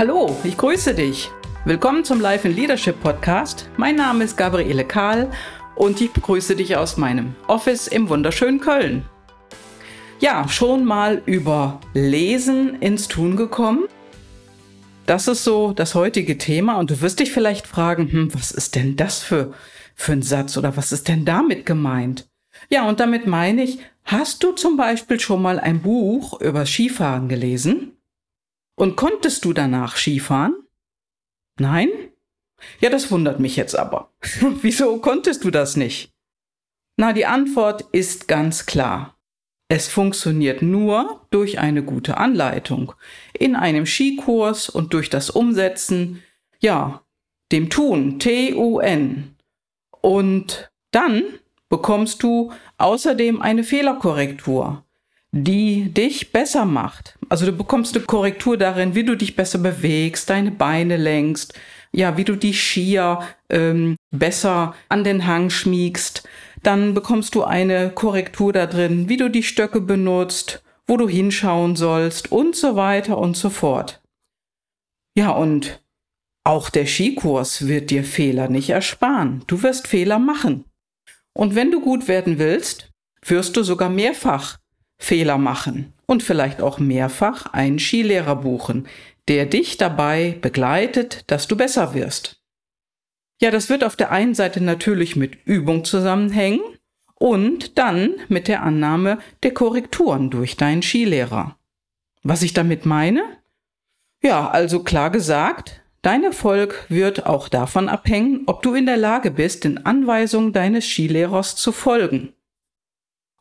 Hallo, ich grüße dich. Willkommen zum Life in Leadership Podcast. Mein Name ist Gabriele Kahl und ich begrüße dich aus meinem Office im wunderschönen Köln. Ja, schon mal über Lesen ins Tun gekommen? Das ist so das heutige Thema und du wirst dich vielleicht fragen, hm, was ist denn das für, für ein Satz oder was ist denn damit gemeint? Ja, und damit meine ich, hast du zum Beispiel schon mal ein Buch über Skifahren gelesen? Und konntest du danach Skifahren? Nein? Ja, das wundert mich jetzt aber. Wieso konntest du das nicht? Na, die Antwort ist ganz klar. Es funktioniert nur durch eine gute Anleitung, in einem Skikurs und durch das Umsetzen, ja, dem Tun, T-U-N. Und dann bekommst du außerdem eine Fehlerkorrektur, die dich besser macht. Also du bekommst eine Korrektur darin, wie du dich besser bewegst, deine Beine lenkst, ja, wie du die Skier ähm, besser an den Hang schmiegst. Dann bekommst du eine Korrektur da drin, wie du die Stöcke benutzt, wo du hinschauen sollst und so weiter und so fort. Ja, und auch der Skikurs wird dir Fehler nicht ersparen. Du wirst Fehler machen. Und wenn du gut werden willst, wirst du sogar mehrfach Fehler machen und vielleicht auch mehrfach einen Skilehrer buchen, der dich dabei begleitet, dass du besser wirst. Ja, das wird auf der einen Seite natürlich mit Übung zusammenhängen und dann mit der Annahme der Korrekturen durch deinen Skilehrer. Was ich damit meine? Ja, also klar gesagt, dein Erfolg wird auch davon abhängen, ob du in der Lage bist, den Anweisungen deines Skilehrers zu folgen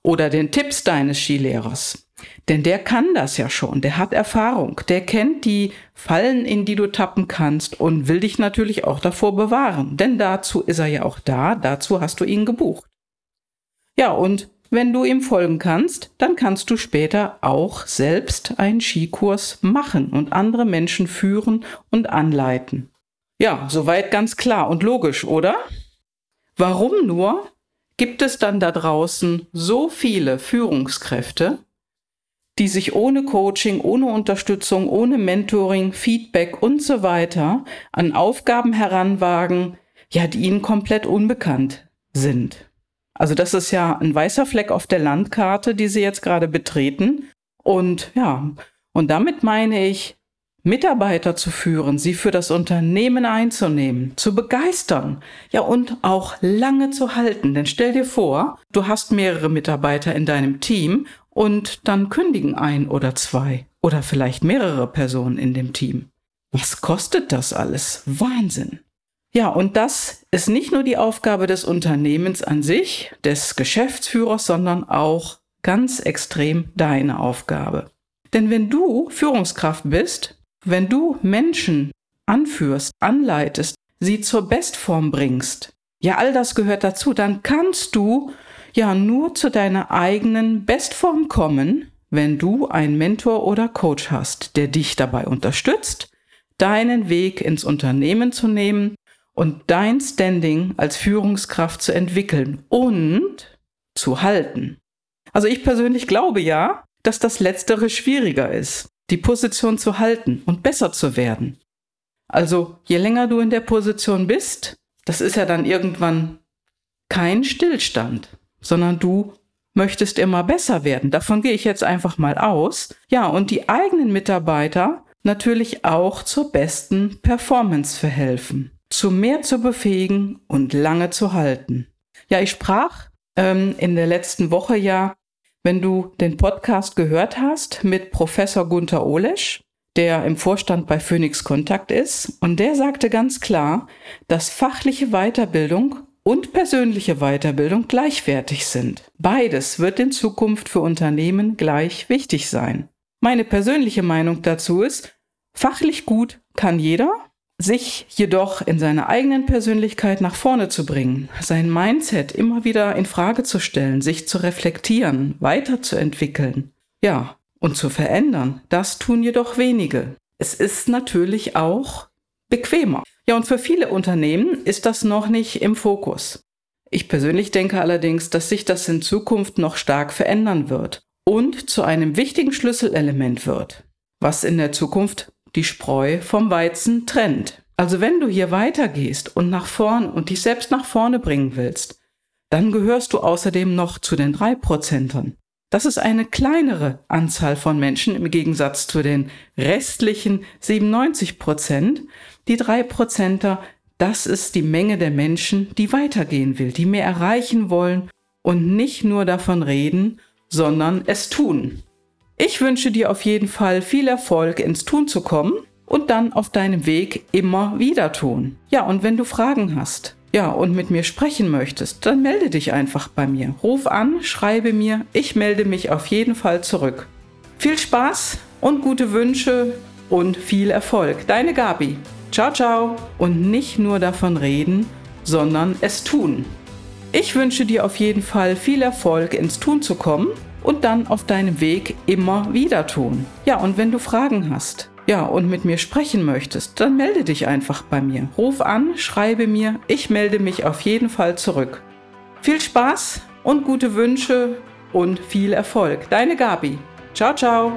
oder den Tipps deines Skilehrers. Denn der kann das ja schon, der hat Erfahrung, der kennt die Fallen, in die du tappen kannst und will dich natürlich auch davor bewahren. Denn dazu ist er ja auch da, dazu hast du ihn gebucht. Ja, und wenn du ihm folgen kannst, dann kannst du später auch selbst einen Skikurs machen und andere Menschen führen und anleiten. Ja, soweit ganz klar und logisch, oder? Warum nur gibt es dann da draußen so viele Führungskräfte, die sich ohne Coaching, ohne Unterstützung, ohne Mentoring, Feedback und so weiter an Aufgaben heranwagen, ja, die ihnen komplett unbekannt sind. Also das ist ja ein weißer Fleck auf der Landkarte, die sie jetzt gerade betreten. Und ja, und damit meine ich, Mitarbeiter zu führen, sie für das Unternehmen einzunehmen, zu begeistern, ja und auch lange zu halten. Denn stell dir vor, du hast mehrere Mitarbeiter in deinem Team und dann kündigen ein oder zwei oder vielleicht mehrere Personen in dem Team. Was kostet das alles? Wahnsinn. Ja, und das ist nicht nur die Aufgabe des Unternehmens an sich, des Geschäftsführers, sondern auch ganz extrem deine Aufgabe. Denn wenn du Führungskraft bist, wenn du Menschen anführst, anleitest, sie zur Bestform bringst, ja, all das gehört dazu, dann kannst du ja nur zu deiner eigenen Bestform kommen, wenn du einen Mentor oder Coach hast, der dich dabei unterstützt, deinen Weg ins Unternehmen zu nehmen und dein Standing als Führungskraft zu entwickeln und zu halten. Also ich persönlich glaube ja, dass das Letztere schwieriger ist, die Position zu halten und besser zu werden. Also je länger du in der Position bist, das ist ja dann irgendwann kein Stillstand sondern du möchtest immer besser werden. Davon gehe ich jetzt einfach mal aus. Ja, und die eigenen Mitarbeiter natürlich auch zur besten Performance verhelfen, zu mehr zu befähigen und lange zu halten. Ja, ich sprach ähm, in der letzten Woche ja, wenn du den Podcast gehört hast, mit Professor Gunther Olesch, der im Vorstand bei Phoenix Kontakt ist, und der sagte ganz klar, dass fachliche Weiterbildung und persönliche Weiterbildung gleichwertig sind. Beides wird in Zukunft für Unternehmen gleich wichtig sein. Meine persönliche Meinung dazu ist, fachlich gut kann jeder, sich jedoch in seiner eigenen Persönlichkeit nach vorne zu bringen, sein Mindset immer wieder in Frage zu stellen, sich zu reflektieren, weiterzuentwickeln, ja, und zu verändern, das tun jedoch wenige. Es ist natürlich auch bequemer. Ja, und für viele Unternehmen ist das noch nicht im Fokus. Ich persönlich denke allerdings, dass sich das in Zukunft noch stark verändern wird und zu einem wichtigen Schlüsselelement wird, was in der Zukunft die Spreu vom Weizen trennt. Also wenn du hier weitergehst und nach vorn und dich selbst nach vorne bringen willst, dann gehörst du außerdem noch zu den drei Prozentern. Das ist eine kleinere Anzahl von Menschen im Gegensatz zu den restlichen 97 Prozent. Die drei Prozenter, das ist die Menge der Menschen, die weitergehen will, die mehr erreichen wollen und nicht nur davon reden, sondern es tun. Ich wünsche dir auf jeden Fall viel Erfolg ins Tun zu kommen und dann auf deinem Weg immer wieder tun. Ja, und wenn du Fragen hast, ja, und mit mir sprechen möchtest, dann melde dich einfach bei mir. Ruf an, schreibe mir, ich melde mich auf jeden Fall zurück. Viel Spaß und gute Wünsche und viel Erfolg. Deine Gabi. Ciao, ciao. Und nicht nur davon reden, sondern es tun. Ich wünsche dir auf jeden Fall viel Erfolg ins Tun zu kommen und dann auf deinem Weg immer wieder tun. Ja, und wenn du Fragen hast, ja, und mit mir sprechen möchtest, dann melde dich einfach bei mir. Ruf an, schreibe mir, ich melde mich auf jeden Fall zurück. Viel Spaß und gute Wünsche und viel Erfolg. Deine Gabi. Ciao, ciao.